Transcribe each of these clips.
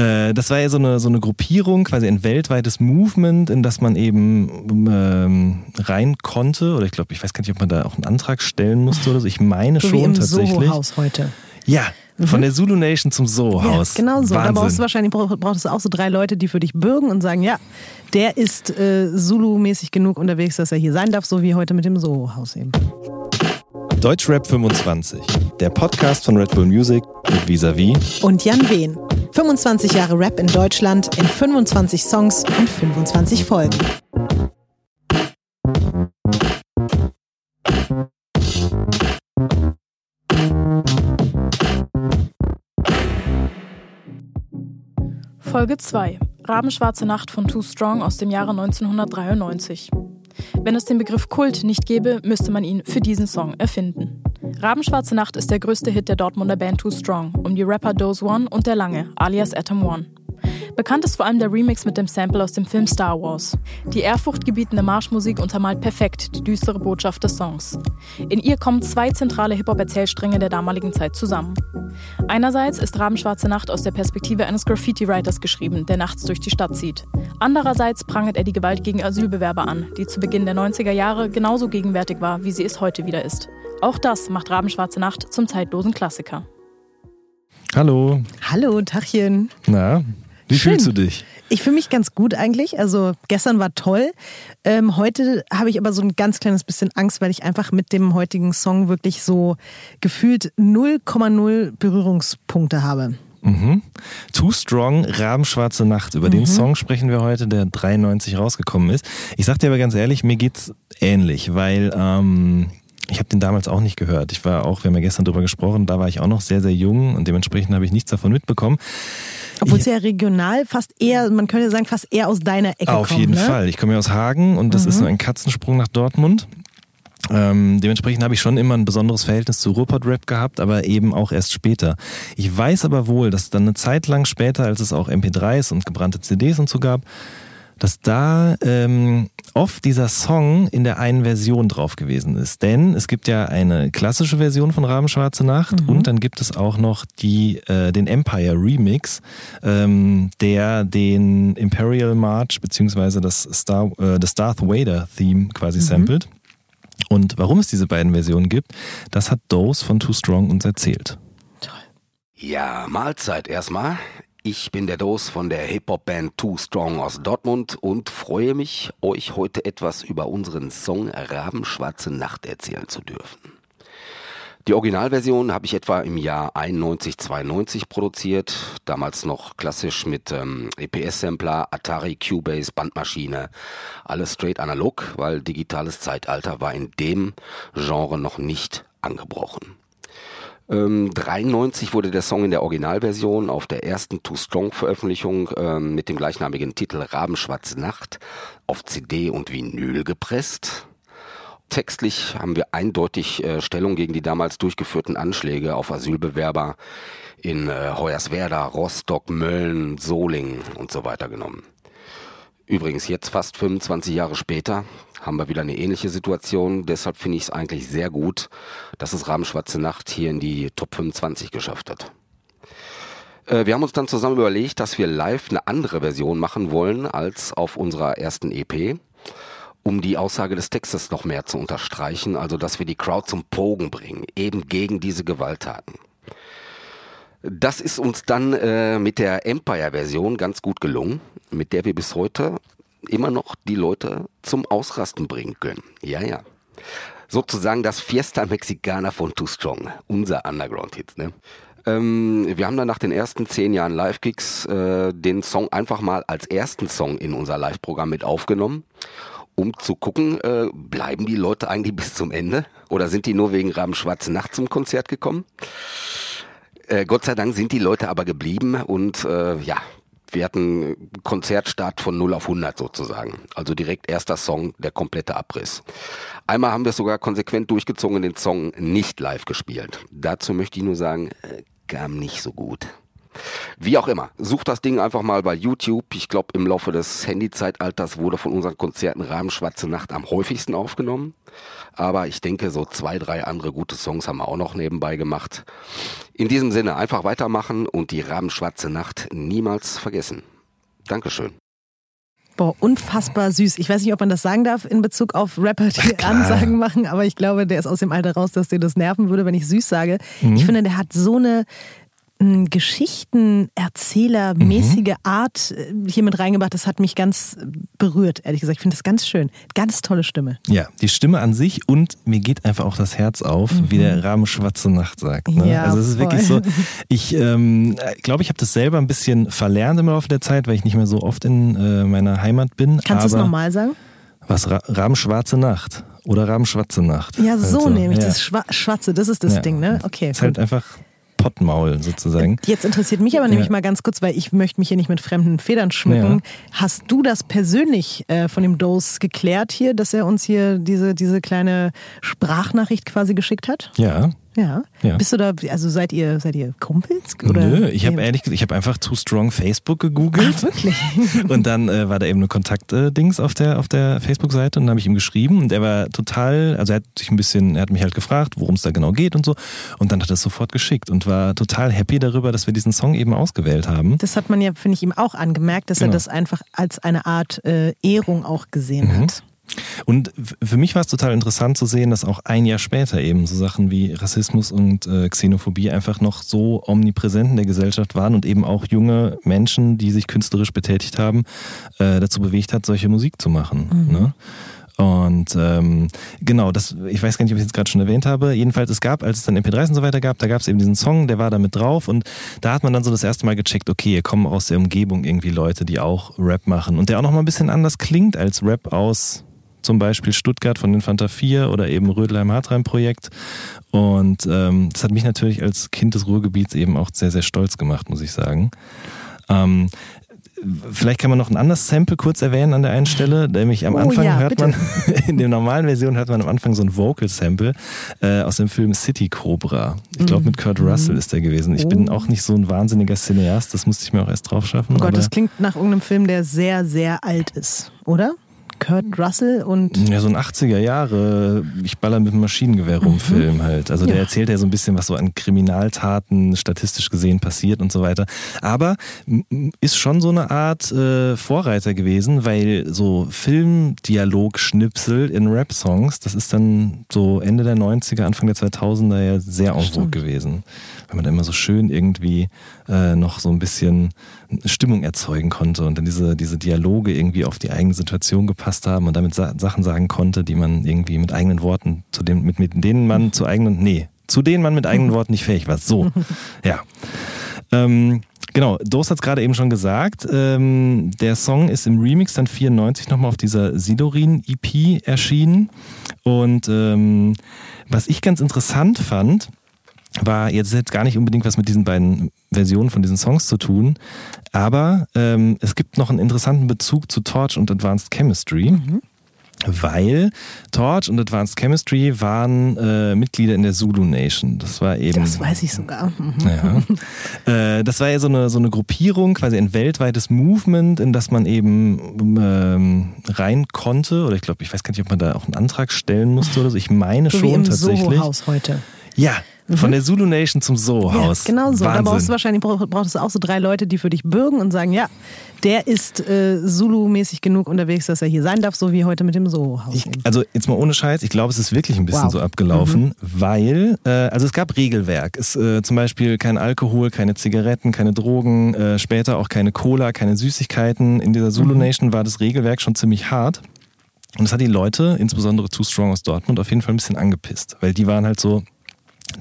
Äh, das war ja so eine, so eine Gruppierung, quasi ein weltweites Movement, in das man eben ähm, rein konnte. Oder ich glaube, ich weiß gar nicht, ob man da auch einen Antrag stellen musste oder so. Ich meine so schon wie im tatsächlich. Soho-Haus heute. Ja, von der Zulu Nation zum Soho-Haus. Ja, genau so. Wahnsinn. Da brauchst du wahrscheinlich brauch- brauchst du auch so drei Leute, die für dich bürgen und sagen, ja, der ist äh, Zulu-mäßig genug unterwegs, dass er hier sein darf, so wie heute mit dem Soho-Haus eben. Deutschrap 25, der Podcast von Red Bull Music mit Visavi. Und Jan Wehn. 25 Jahre Rap in Deutschland in 25 Songs und 25 Folgen. Folge 2. Rabenschwarze Nacht von Too Strong aus dem Jahre 1993. Wenn es den Begriff Kult nicht gäbe, müsste man ihn für diesen Song erfinden. Rabenschwarze Nacht ist der größte Hit der Dortmunder Band Too Strong um die Rapper Dose One und der Lange, alias Atom One. Bekannt ist vor allem der Remix mit dem Sample aus dem Film Star Wars. Die ehrfurchtgebietende Marschmusik untermalt perfekt die düstere Botschaft des Songs. In ihr kommen zwei zentrale Hip-Hop-Erzählstränge der damaligen Zeit zusammen. Einerseits ist Rabenschwarze Nacht aus der Perspektive eines Graffiti-Writers geschrieben, der nachts durch die Stadt zieht. Andererseits prangert er die Gewalt gegen Asylbewerber an, die zu Beginn der 90er Jahre genauso gegenwärtig war, wie sie es heute wieder ist. Auch das macht Rabenschwarze Nacht zum zeitlosen Klassiker. Hallo. Hallo, Tachchen. Na, wie Schön. fühlst du dich? Ich fühle mich ganz gut eigentlich. Also gestern war toll. Ähm, heute habe ich aber so ein ganz kleines bisschen Angst, weil ich einfach mit dem heutigen Song wirklich so gefühlt 0,0 Berührungspunkte habe. Mhm. Too Strong, Rabenschwarze Nacht. Über Mhm. den Song sprechen wir heute, der 93 rausgekommen ist. Ich sag dir aber ganz ehrlich, mir geht's ähnlich, weil ähm, ich habe den damals auch nicht gehört. Ich war auch, wir haben ja gestern drüber gesprochen, da war ich auch noch sehr, sehr jung und dementsprechend habe ich nichts davon mitbekommen. Obwohl es ja regional fast eher, man könnte sagen, fast eher aus deiner Ecke Auf kommt. jeden ne? Fall. Ich komme ja aus Hagen und das ist nur ein Katzensprung nach Dortmund. Ähm, dementsprechend habe ich schon immer ein besonderes Verhältnis zu Ruhrpott-Rap gehabt, aber eben auch erst später. Ich weiß aber wohl, dass dann eine Zeit lang später, als es auch MP3s und gebrannte CDs und so gab, dass da ähm, oft dieser Song in der einen Version drauf gewesen ist. Denn es gibt ja eine klassische Version von Rabenschwarze Nacht und dann gibt es auch noch die, äh, den Empire Remix, ähm, der den Imperial March beziehungsweise das, Star, äh, das Darth Vader Theme quasi samplet. Und warum es diese beiden Versionen gibt, das hat Dose von Too Strong uns erzählt. Ja, Mahlzeit erstmal. Ich bin der Dos von der Hip-Hop-Band Too Strong aus Dortmund und freue mich, euch heute etwas über unseren Song Rabenschwarze Nacht erzählen zu dürfen. Die Originalversion habe ich etwa im Jahr 91, 92 produziert, damals noch klassisch mit ähm, EPS-Sampler, Atari Cubase, Bandmaschine, alles straight analog, weil digitales Zeitalter war in dem Genre noch nicht angebrochen. Ähm, 93 wurde der Song in der Originalversion auf der ersten Too Strong Veröffentlichung ähm, mit dem gleichnamigen Titel Rabenschwarze Nacht auf CD und Vinyl gepresst. Textlich haben wir eindeutig äh, Stellung gegen die damals durchgeführten Anschläge auf Asylbewerber in äh, Hoyerswerda, Rostock, Mölln, Solingen und so weiter genommen. Übrigens, jetzt fast 25 Jahre später haben wir wieder eine ähnliche Situation. Deshalb finde ich es eigentlich sehr gut, dass es Rabenschwarze Nacht hier in die Top 25 geschafft hat. Äh, Wir haben uns dann zusammen überlegt, dass wir live eine andere Version machen wollen als auf unserer ersten EP, um die Aussage des Textes noch mehr zu unterstreichen, also dass wir die Crowd zum Pogen bringen, eben gegen diese Gewalttaten. Das ist uns dann äh, mit der Empire-Version ganz gut gelungen, mit der wir bis heute immer noch die Leute zum Ausrasten bringen können. Ja, ja. Sozusagen das Fiesta Mexicana von Too Strong, unser Underground-Hit. Ne? Ähm, wir haben dann nach den ersten zehn Jahren Live-Gigs äh, den Song einfach mal als ersten Song in unser Live-Programm mit aufgenommen, um zu gucken, äh, bleiben die Leute eigentlich bis zum Ende oder sind die nur wegen Raben Schwarze Nacht zum Konzert gekommen? Äh, Gott sei Dank sind die Leute aber geblieben und äh, ja, wir hatten Konzertstart von 0 auf 100 sozusagen. Also direkt erster Song, der komplette Abriss. Einmal haben wir sogar konsequent durchgezogen, den Song nicht live gespielt. Dazu möchte ich nur sagen, äh, kam nicht so gut. Wie auch immer, sucht das Ding einfach mal bei YouTube. Ich glaube, im Laufe des Handyzeitalters wurde von unseren Konzerten Rahmen Schwarze Nacht am häufigsten aufgenommen. Aber ich denke, so zwei, drei andere gute Songs haben wir auch noch nebenbei gemacht. In diesem Sinne, einfach weitermachen und die Rahmen Schwarze Nacht niemals vergessen. Dankeschön. Boah, unfassbar süß. Ich weiß nicht, ob man das sagen darf in Bezug auf Rapper, die Ansagen machen, aber ich glaube, der ist aus dem Alter raus, dass dir das nerven würde, wenn ich süß sage. Mhm. Ich finde, der hat so eine Geschichtenerzählermäßige mhm. Art äh, hier mit reingebracht. Das hat mich ganz berührt, ehrlich gesagt. Ich finde das ganz schön. Ganz tolle Stimme. Ja, die Stimme an sich und mir geht einfach auch das Herz auf, mhm. wie der Rahmen Schwarze Nacht sagt. Ne? Ja, also es ist voll. wirklich so. Ich ähm, glaube, ich habe das selber ein bisschen verlernt im Laufe der Zeit, weil ich nicht mehr so oft in äh, meiner Heimat bin. Kannst du es nochmal sagen? Was? Ra Rahmen Schwarze Nacht. Oder Rahmen Schwarze Nacht. Ja, so also, nämlich. Ja. Das Schwa Schwarze, das ist das ja. Ding, ne? Okay. Ist gut. halt einfach Pottmaul sozusagen. Jetzt interessiert mich aber nämlich ja. mal ganz kurz, weil ich möchte mich hier nicht mit fremden Federn schmücken. Ja. Hast du das persönlich äh, von dem Dose geklärt hier, dass er uns hier diese, diese kleine Sprachnachricht quasi geschickt hat? Ja, ja. ja. Bist du da, also seid ihr, seid ihr Kumpels? Oder? Nö, ich habe ehrlich gesagt, ich habe einfach Too Strong Facebook gegoogelt. Ach, wirklich? und dann äh, war da eben eine Kontakt-Dings auf der, auf der Facebook-Seite und dann habe ich ihm geschrieben und er war total, also er hat sich ein bisschen, er hat mich halt gefragt, worum es da genau geht und so. Und dann hat er es sofort geschickt und war total happy darüber, dass wir diesen Song eben ausgewählt haben. Das hat man ja, finde ich, ihm auch angemerkt, dass genau. er das einfach als eine Art äh, Ehrung auch gesehen mhm. hat. Und für mich war es total interessant zu sehen, dass auch ein Jahr später eben so Sachen wie Rassismus und äh, Xenophobie einfach noch so omnipräsent in der Gesellschaft waren und eben auch junge Menschen, die sich künstlerisch betätigt haben, äh, dazu bewegt hat, solche Musik zu machen. Mhm. Ne? Und ähm, genau, das, ich weiß gar nicht, ob ich es jetzt gerade schon erwähnt habe. Jedenfalls, es gab, als es dann MP3s und so weiter gab, da gab es eben diesen Song, der war da mit drauf und da hat man dann so das erste Mal gecheckt, okay, hier kommen aus der Umgebung irgendwie Leute, die auch Rap machen und der auch nochmal ein bisschen anders klingt als Rap aus zum Beispiel Stuttgart von den Fanta 4 oder eben Rödelheim-Hartheim-Projekt. Und ähm, das hat mich natürlich als Kind des Ruhrgebiets eben auch sehr, sehr stolz gemacht, muss ich sagen. Ähm, Vielleicht kann man noch ein anderes Sample kurz erwähnen an der einen Stelle, nämlich am oh, Anfang ja, hört bitte. man, in der normalen Version hört man am Anfang so ein Vocal-Sample äh, aus dem Film City Cobra. Ich glaube, mit Kurt Russell ist der gewesen. Ich oh. bin auch nicht so ein wahnsinniger Cineast, das musste ich mir auch erst drauf schaffen. Oh Gott, das klingt nach irgendeinem Film, der sehr, sehr alt ist, oder? Kurt Russell und. Ja, so ein 80er Jahre, ich baller mit dem Maschinengewehr rum mhm. Film halt. Also der ja. erzählt ja so ein bisschen, was so an Kriminaltaten statistisch gesehen passiert und so weiter. Aber ist schon so eine Art äh, Vorreiter gewesen, weil so Filmdialog-Schnipsel in Rap-Songs, das ist dann so Ende der 90er, Anfang der 2000er ja sehr en gewesen. Weil man da immer so schön irgendwie äh, noch so ein bisschen Stimmung erzeugen konnte und dann diese, diese Dialoge irgendwie auf die eigene Situation gepasst haben und damit Sa Sachen sagen konnte, die man irgendwie mit eigenen Worten, zu dem, mit, mit denen man zu eigenen, nee, zu denen man mit eigenen Worten nicht fähig war. So, ja. Ähm, genau, Dos hat es gerade eben schon gesagt. Ähm, der Song ist im Remix dann 94 nochmal auf dieser Sidorin-EP erschienen. Und ähm, was ich ganz interessant fand, war jetzt, jetzt gar nicht unbedingt was mit diesen beiden Versionen von diesen Songs zu tun, aber ähm, es gibt noch einen interessanten Bezug zu Torch und Advanced Chemistry. Mhm. Weil Torch und Advanced Chemistry waren äh, Mitglieder in der Zulu Nation. Das war eben. Das weiß ich sogar. Mhm. Ja. Äh, das war ja so eine, so eine Gruppierung, quasi ein weltweites Movement, in das man eben ähm, rein konnte. Oder ich glaube, ich weiß gar nicht, ob man da auch einen Antrag stellen musste oder so. Ich meine so schon wie im tatsächlich. Soho-Haus heute. Ja, von der Zulu Nation zum Soho-Haus. Ja, genau so. Wahnsinn. Da brauchst du wahrscheinlich brauchst du auch so drei Leute, die für dich bürgen und sagen, ja, der ist äh, Zulu-mäßig genug unterwegs, dass er hier sein darf, so wie heute mit dem Soho-Haus. Also jetzt mal ohne Scheiß, ich glaube, es ist wirklich ein bisschen wow. so abgelaufen, mhm. weil, äh, also es gab Regelwerk. Es, äh, zum Beispiel kein Alkohol, keine Zigaretten, keine Drogen, äh, später auch keine Cola, keine Süßigkeiten. In dieser Zulu mhm. Nation mhm. war das Regelwerk schon ziemlich hart. Und das hat die Leute, insbesondere Too Strong aus Dortmund, auf jeden Fall ein bisschen angepisst, weil die waren halt so,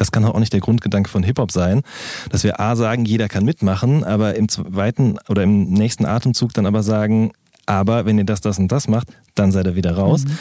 das kann auch nicht der Grundgedanke von Hip-Hop sein, dass wir A sagen, jeder kann mitmachen, aber im zweiten oder im nächsten Atemzug dann aber sagen, aber wenn ihr das, das und das macht, dann seid ihr wieder raus. Mhm.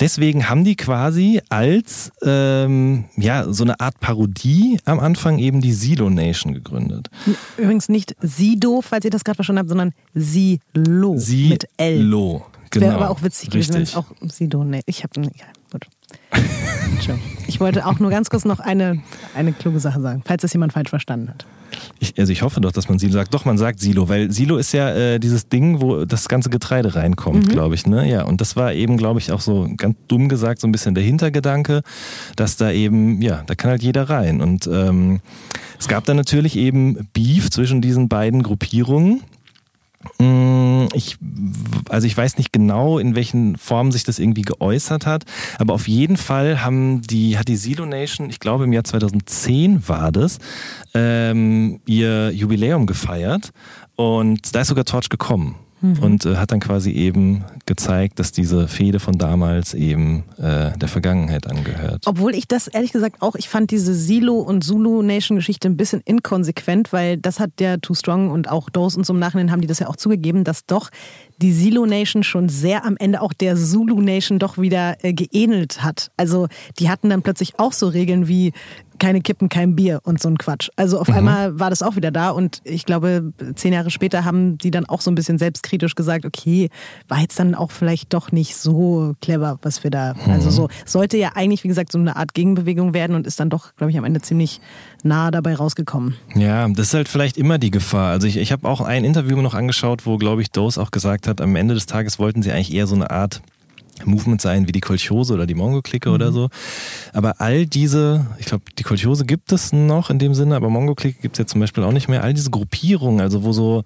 Deswegen haben die quasi als ähm, ja so eine Art Parodie am Anfang eben die Silo Nation gegründet. Übrigens nicht Sido, falls ihr das gerade verstanden habt, sondern Silo Silo. mit L. Genau. Wäre aber auch witzig gewesen, wenn es auch Sido, nee, ich habe, ja. Ich wollte auch nur ganz kurz noch eine, eine kluge Sache sagen, falls das jemand falsch verstanden hat. Ich, also ich hoffe doch, dass man Silo sagt. Doch, man sagt Silo, weil Silo ist ja äh, dieses Ding, wo das ganze Getreide reinkommt, mhm. glaube ich. Ne? Ja, und das war eben, glaube ich, auch so ganz dumm gesagt, so ein bisschen der Hintergedanke, dass da eben, ja, da kann halt jeder rein. Und ähm, es gab dann natürlich eben Beef zwischen diesen beiden Gruppierungen. Mm, ich, also ich weiß nicht genau, in welchen Formen sich das irgendwie geäußert hat, aber auf jeden Fall haben die, hat die Silo Nation, ich glaube im Jahr 2010 war das, ähm, ihr Jubiläum gefeiert und da ist sogar Torch gekommen mhm. und äh, hat dann quasi eben gezeigt, dass diese Fehde von damals eben äh, der Vergangenheit angehört. Obwohl ich das ehrlich gesagt auch, ich fand diese Silo und Zulu Nation Geschichte ein bisschen inkonsequent, weil das hat der Too Strong und auch Dose und so im Nachhinein haben die das ja auch zugegeben, dass doch die Silo Nation schon sehr am Ende auch der Zulu Nation doch wieder äh, geähnelt hat. Also die hatten dann plötzlich auch so Regeln wie keine Kippen, kein Bier und so ein Quatsch. Also auf mhm. einmal war das auch wieder da und ich glaube, zehn Jahre später haben die dann auch so ein bisschen selbstkritisch gesagt, okay, war jetzt dann auch vielleicht doch nicht so clever, was wir da, mhm. also so, sollte ja eigentlich, wie gesagt, so eine Art Gegenbewegung werden und ist dann doch, glaube ich, am Ende ziemlich nah dabei rausgekommen. Ja, das ist halt vielleicht immer die Gefahr. Also ich, ich habe auch ein Interview noch angeschaut, wo, glaube ich, Dose auch gesagt hat, am Ende des Tages wollten sie eigentlich eher so eine Art Movement sein wie die Kolchose oder die Mongo-Clique mhm. oder so. Aber all diese, ich glaube, die Kolchose gibt es noch in dem Sinne, aber Mongo-Clique gibt es ja zum Beispiel auch nicht mehr. All diese Gruppierungen, also wo so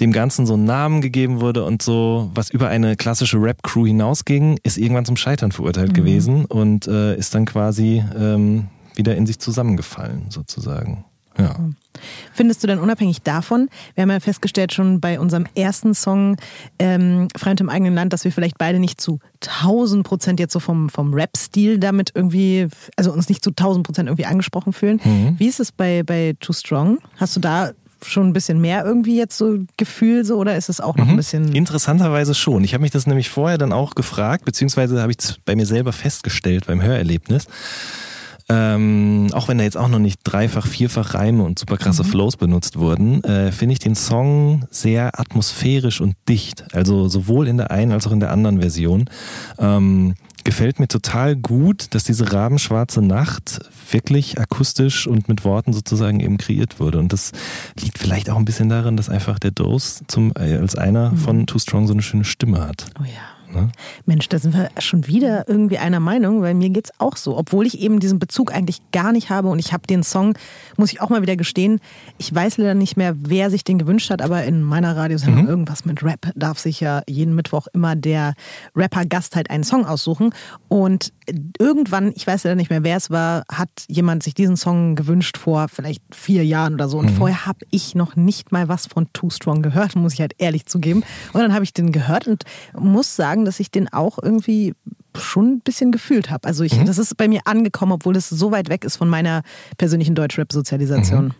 dem Ganzen so ein Namen gegeben wurde und so, was über eine klassische Rap-Crew hinausging, ist irgendwann zum Scheitern verurteilt mhm. gewesen und äh, ist dann quasi ähm, wieder in sich zusammengefallen, sozusagen. Ja. Findest du denn unabhängig davon, wir haben ja festgestellt schon bei unserem ersten Song ähm, Freund im eigenen Land, dass wir vielleicht beide nicht zu 1000 Prozent jetzt so vom, vom Rap-Stil damit irgendwie, also uns nicht zu 1000 Prozent irgendwie angesprochen fühlen. Mhm. Wie ist es bei, bei Too Strong? Hast du da schon ein bisschen mehr irgendwie jetzt so Gefühl so oder ist es auch noch mhm. ein bisschen? Interessanterweise schon. Ich habe mich das nämlich vorher dann auch gefragt, beziehungsweise habe ich es bei mir selber festgestellt beim Hörerlebnis. Ähm, auch wenn da jetzt auch noch nicht dreifach, vierfach Reime und super krasse mhm. Flows benutzt wurden, äh, finde ich den Song sehr atmosphärisch und dicht. Also sowohl in der einen als auch in der anderen Version. Ähm, gefällt mir total gut, dass diese rabenschwarze Nacht wirklich akustisch und mit Worten sozusagen eben kreiert wurde. Und das liegt vielleicht auch ein bisschen daran, dass einfach der Dose zum, äh, als einer mhm. von Too Strong so eine schöne Stimme hat. Oh ja. Ne? Mensch, da sind wir schon wieder irgendwie einer Meinung, weil mir geht es auch so. Obwohl ich eben diesen Bezug eigentlich gar nicht habe und ich habe den Song, muss ich auch mal wieder gestehen, ich weiß leider nicht mehr, wer sich den gewünscht hat, aber in meiner Radiosendung mhm. irgendwas mit Rap darf sich ja jeden Mittwoch immer der Rapper-Gast halt einen Song aussuchen. Und irgendwann, ich weiß leider nicht mehr, wer es war, hat jemand sich diesen Song gewünscht vor vielleicht vier Jahren oder so. Und mhm. vorher habe ich noch nicht mal was von Too Strong gehört, muss ich halt ehrlich zugeben. Und dann habe ich den gehört und muss sagen, dass ich den auch irgendwie schon ein bisschen gefühlt habe. Also ich, mhm. das ist bei mir angekommen, obwohl es so weit weg ist von meiner persönlichen Deutschrap-Sozialisation. Mhm.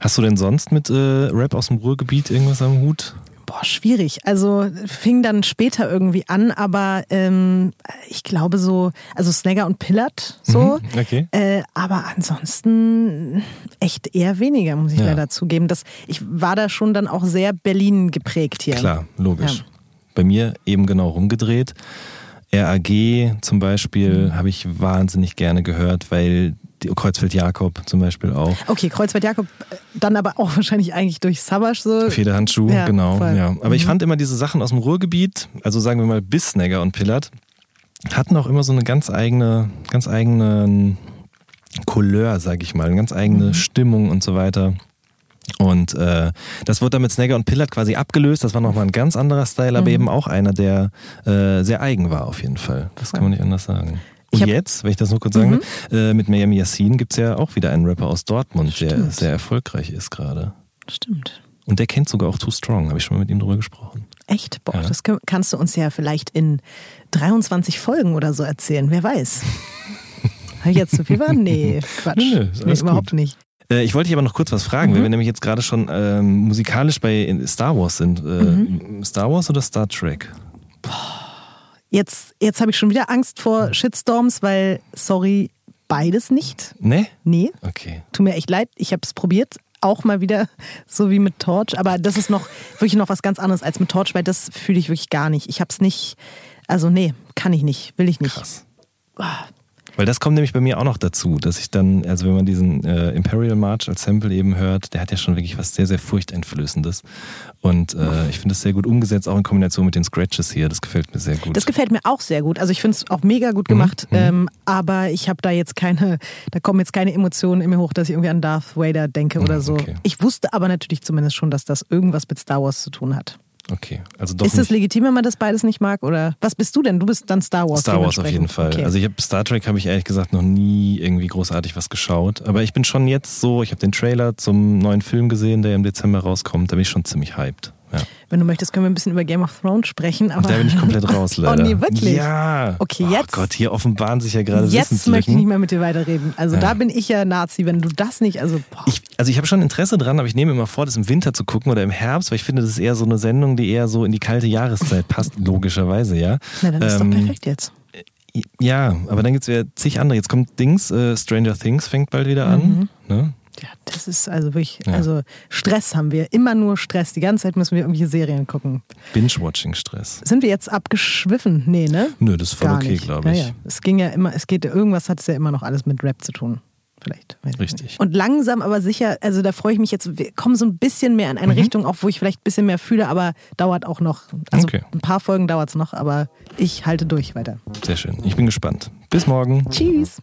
Hast du denn sonst mit äh, Rap aus dem Ruhrgebiet irgendwas am Hut? Boah, schwierig. Also fing dann später irgendwie an, aber ähm, ich glaube so, also Snagger und Pillard so. Mhm, okay. Äh, aber ansonsten echt eher weniger, muss ich ja. leider zugeben. Das, ich war da schon dann auch sehr Berlin geprägt hier. Klar, logisch. Ja. Bei mir eben genau rumgedreht. RAG zum Beispiel mhm. habe ich wahnsinnig gerne gehört, weil Kreuzfeld Jakob zum Beispiel auch. Okay, Kreuzfeld Jakob, äh, dann aber auch wahrscheinlich eigentlich durch Savage so. Federhandschuh, ja, genau. Ja. Aber mhm. ich fand immer diese Sachen aus dem Ruhrgebiet, also sagen wir mal Bissnegger und Pillard, hatten auch immer so eine ganz eigene, ganz eigene Couleur, sag ich mal, eine ganz eigene mhm. Stimmung und so weiter. Und äh, das wurde dann mit Snagger und Pillard quasi abgelöst. Das war nochmal ein ganz anderer Style, aber mhm. eben auch einer, der äh, sehr eigen war auf jeden Fall. Das kann man nicht anders sagen. Und jetzt, wenn ich das nur kurz sagen mhm. will, äh, mit Miami Yassin gibt es ja auch wieder einen Rapper aus Dortmund, Stimmt. der sehr erfolgreich ist gerade. Stimmt. Und der kennt sogar auch Too Strong, habe ich schon mal mit ihm drüber gesprochen. Echt? Boah, ja. das kannst du uns ja vielleicht in 23 Folgen oder so erzählen, wer weiß. Habe ich jetzt zu viel war? Nee, Quatsch. Nö, nö, nee, überhaupt gut. nicht. Äh, ich wollte dich aber noch kurz was fragen, mhm. wenn wir nämlich jetzt gerade schon ähm, musikalisch bei Star Wars sind. Äh, mhm. Star Wars oder Star Trek? Jetzt, jetzt habe ich schon wieder Angst vor Shitstorms, weil, sorry, beides nicht. Nee? Nee. Okay. Tut mir echt leid, ich habe es probiert. Auch mal wieder so wie mit Torch. Aber das ist noch wirklich noch was ganz anderes als mit Torch, weil das fühle ich wirklich gar nicht. Ich habe es nicht. Also, nee, kann ich nicht, will ich nicht. Krass. Weil das kommt nämlich bei mir auch noch dazu, dass ich dann, also wenn man diesen äh, Imperial March als Sample eben hört, der hat ja schon wirklich was sehr, sehr furchteinflößendes. Und äh, ich finde es sehr gut umgesetzt, auch in Kombination mit den Scratches hier. Das gefällt mir sehr gut. Das gefällt mir auch sehr gut. Also ich finde es auch mega gut gemacht. Mhm. Ähm, aber ich habe da jetzt keine, da kommen jetzt keine Emotionen in mir hoch, dass ich irgendwie an Darth Vader denke oder so. Okay. Ich wusste aber natürlich zumindest schon, dass das irgendwas mit Star Wars zu tun hat. Okay, also doch. Ist es legitim, wenn man das beides nicht mag? Oder was bist du denn? Du bist dann Star Wars. Star Wars auf jeden Fall. Okay. Also ich habe Star Trek habe ich ehrlich gesagt noch nie irgendwie großartig was geschaut. Aber ich bin schon jetzt so, ich habe den Trailer zum neuen Film gesehen, der im Dezember rauskommt. Da bin ich schon ziemlich hyped. Ja. Wenn du möchtest, können wir ein bisschen über Game of Thrones sprechen. Aber da bin ich komplett raus, leider. oh nee, wirklich? Ja. Okay, jetzt. Oh Gott, hier offenbaren sich ja gerade Jetzt möchte ich nicht mehr mit dir weiterreden. Also ja. da bin ich ja Nazi, wenn du das nicht, also Ich, also ich habe schon Interesse dran, aber ich nehme immer vor, das im Winter zu gucken oder im Herbst, weil ich finde, das ist eher so eine Sendung, die eher so in die kalte Jahreszeit passt, logischerweise, ja. Na, dann ist ähm, doch perfekt jetzt. Ja, aber dann gibt es ja zig andere. Jetzt kommt Dings, äh, Stranger Things fängt bald wieder an. Mhm. Ne? Ja, das ist also wirklich, ja. also Stress haben wir, immer nur Stress. Die ganze Zeit müssen wir irgendwelche Serien gucken. Binge-Watching-Stress. Sind wir jetzt abgeschwiffen? Nee, ne? Nö, das ist voll Gar okay, glaube ich. Ja, ja. Es ging ja immer, es geht, irgendwas hat es ja immer noch alles mit Rap zu tun. Vielleicht. Richtig. Und langsam, aber sicher, also da freue ich mich jetzt, wir kommen so ein bisschen mehr in eine mhm. Richtung, auch wo ich vielleicht ein bisschen mehr fühle, aber dauert auch noch. Also okay. ein paar Folgen dauert es noch, aber ich halte durch weiter. Sehr schön. Ich bin gespannt. Bis morgen. Tschüss.